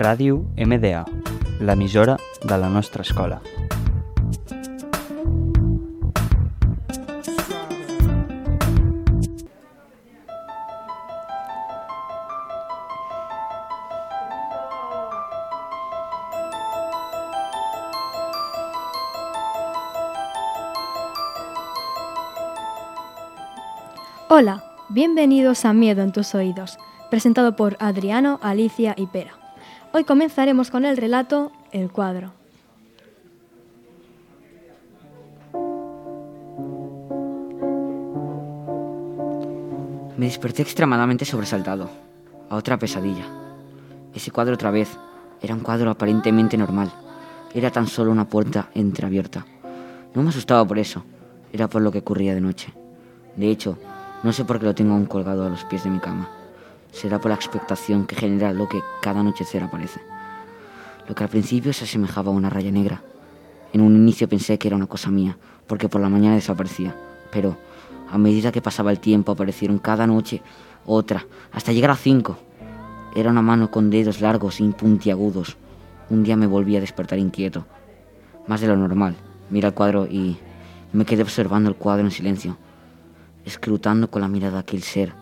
Ràdio MDA, l'emissora de la nostra escola. Hola, bienvenidos a Miedo en tus oídos, presentado por Adriano, Alicia y Pera. Hoy comenzaremos con el relato El cuadro. Me desperté extremadamente sobresaltado. A otra pesadilla. Ese cuadro otra vez. Era un cuadro aparentemente normal. Era tan solo una puerta entreabierta. No me asustaba por eso. Era por lo que ocurría de noche. De hecho, no sé por qué lo tengo aún colgado a los pies de mi cama. Será por la expectación que genera lo que cada anochecer aparece. Lo que al principio se asemejaba a una raya negra. En un inicio pensé que era una cosa mía, porque por la mañana desaparecía. Pero a medida que pasaba el tiempo aparecieron cada noche otra, hasta llegar a cinco. Era una mano con dedos largos y puntiagudos. Un día me volví a despertar inquieto, más de lo normal. Miré el cuadro y me quedé observando el cuadro en silencio, escrutando con la mirada aquel ser.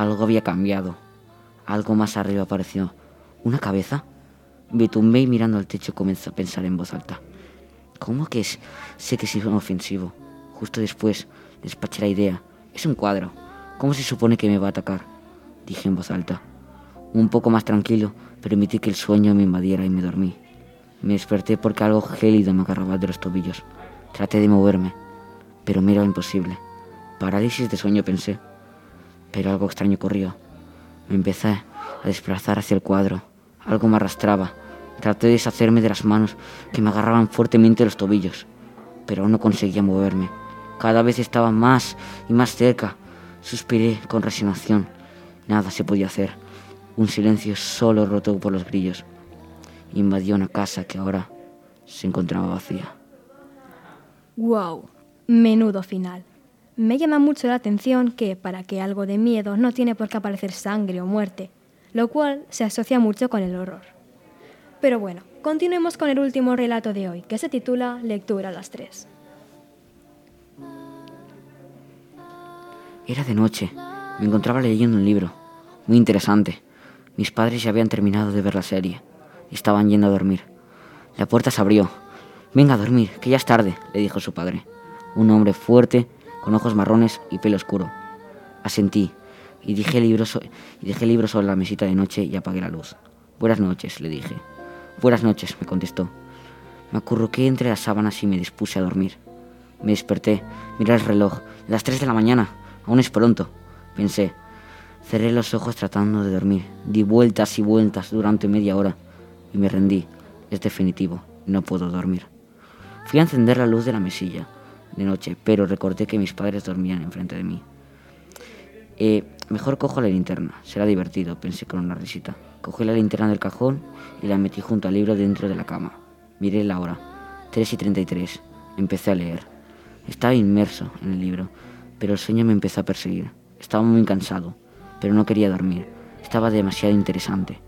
Algo había cambiado. Algo más arriba apareció. ¿Una cabeza? Me tumbé y mirando al techo comencé a pensar en voz alta. ¿Cómo que? Sé que es inofensivo. Justo después despaché la idea. Es un cuadro. ¿Cómo se supone que me va a atacar? Dije en voz alta. Un poco más tranquilo, permití que el sueño me invadiera y me dormí. Me desperté porque algo gélido me agarraba de los tobillos. Traté de moverme, pero me era imposible. Parálisis de sueño pensé. Pero algo extraño ocurrió. Me empecé a desplazar hacia el cuadro. Algo me arrastraba. Traté de deshacerme de las manos que me agarraban fuertemente los tobillos, pero no conseguía moverme. Cada vez estaba más y más cerca. Suspiré con resignación. Nada se podía hacer. Un silencio solo roto por los grillos. Invadió una casa que ahora se encontraba vacía. ¡Wow! Menudo final. Me llama mucho la atención que, para que algo de miedo, no tiene por qué aparecer sangre o muerte, lo cual se asocia mucho con el horror. Pero bueno, continuemos con el último relato de hoy, que se titula Lectura a las tres. Era de noche. Me encontraba leyendo un libro. Muy interesante. Mis padres ya habían terminado de ver la serie. Estaban yendo a dormir. La puerta se abrió. Venga a dormir, que ya es tarde, le dijo su padre. Un hombre fuerte, con ojos marrones y pelo oscuro. Asentí y dejé, el libro y dejé el libro sobre la mesita de noche y apagué la luz. Buenas noches, le dije. Buenas noches, me contestó. Me acurruqué entre las sábanas y me dispuse a dormir. Me desperté, miré el reloj. Las tres de la mañana. Aún es pronto, pensé. Cerré los ojos tratando de dormir. Di vueltas y vueltas durante media hora y me rendí. Es definitivo, no puedo dormir. Fui a encender la luz de la mesilla de noche, pero recordé que mis padres dormían enfrente de mí. Eh, mejor cojo la linterna, será divertido, pensé con una risita. Cogí la linterna del cajón y la metí junto al libro dentro de la cama. Miré la hora, 3 y 33. Empecé a leer. Estaba inmerso en el libro, pero el sueño me empezó a perseguir. Estaba muy cansado, pero no quería dormir. Estaba demasiado interesante.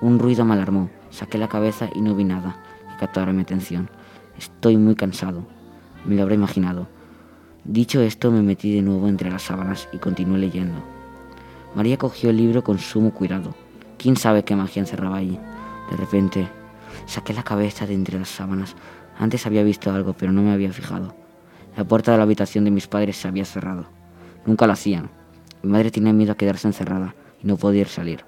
Un ruido me alarmó. Saqué la cabeza y no vi nada que captara mi atención. Estoy muy cansado. Me lo habré imaginado. Dicho esto, me metí de nuevo entre las sábanas y continué leyendo. María cogió el libro con sumo cuidado. ¿Quién sabe qué magia encerraba allí? De repente, saqué la cabeza de entre las sábanas. Antes había visto algo, pero no me había fijado. La puerta de la habitación de mis padres se había cerrado. Nunca lo hacían. Mi madre tenía miedo a quedarse encerrada y no podía salir.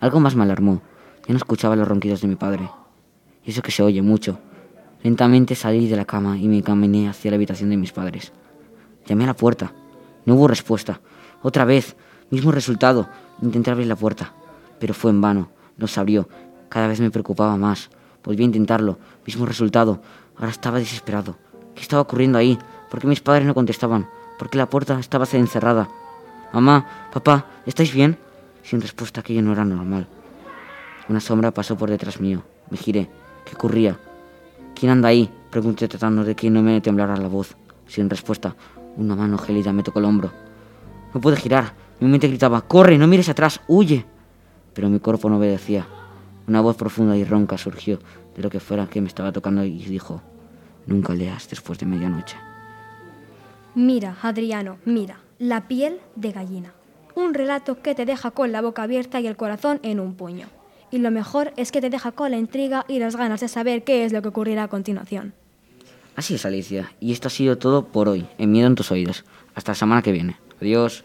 Algo más me alarmó. Ya no escuchaba los ronquidos de mi padre. Y eso que se oye mucho. Lentamente salí de la cama y me caminé hacia la habitación de mis padres. Llamé a la puerta. No hubo respuesta. Otra vez, mismo resultado. Intenté abrir la puerta, pero fue en vano. No se abrió. Cada vez me preocupaba más. Volví a intentarlo. Mismo resultado. Ahora estaba desesperado. ¿Qué estaba ocurriendo ahí? ¿Por qué mis padres no contestaban? ¿Por qué la puerta estaba encerrada? Mamá, papá, ¿estáis bien? Sin respuesta, aquello no era normal. Una sombra pasó por detrás mío. Me giré. ¿Qué ocurría? ¿Quién anda ahí? Pregunté tratando de que no me temblara la voz. Sin respuesta, una mano gélida me tocó el hombro. No pude girar. Mi mente gritaba, ¡corre! ¡No mires atrás! ¡Huye! Pero mi cuerpo no obedecía. Una voz profunda y ronca surgió de lo que fuera que me estaba tocando y dijo, nunca leas después de medianoche. Mira, Adriano, mira, la piel de gallina. Un relato que te deja con la boca abierta y el corazón en un puño. Y lo mejor es que te deja con la intriga y las ganas de saber qué es lo que ocurrirá a continuación. Así es, Alicia. Y esto ha sido todo por hoy, en Miedo en tus oídos. Hasta la semana que viene. Adiós.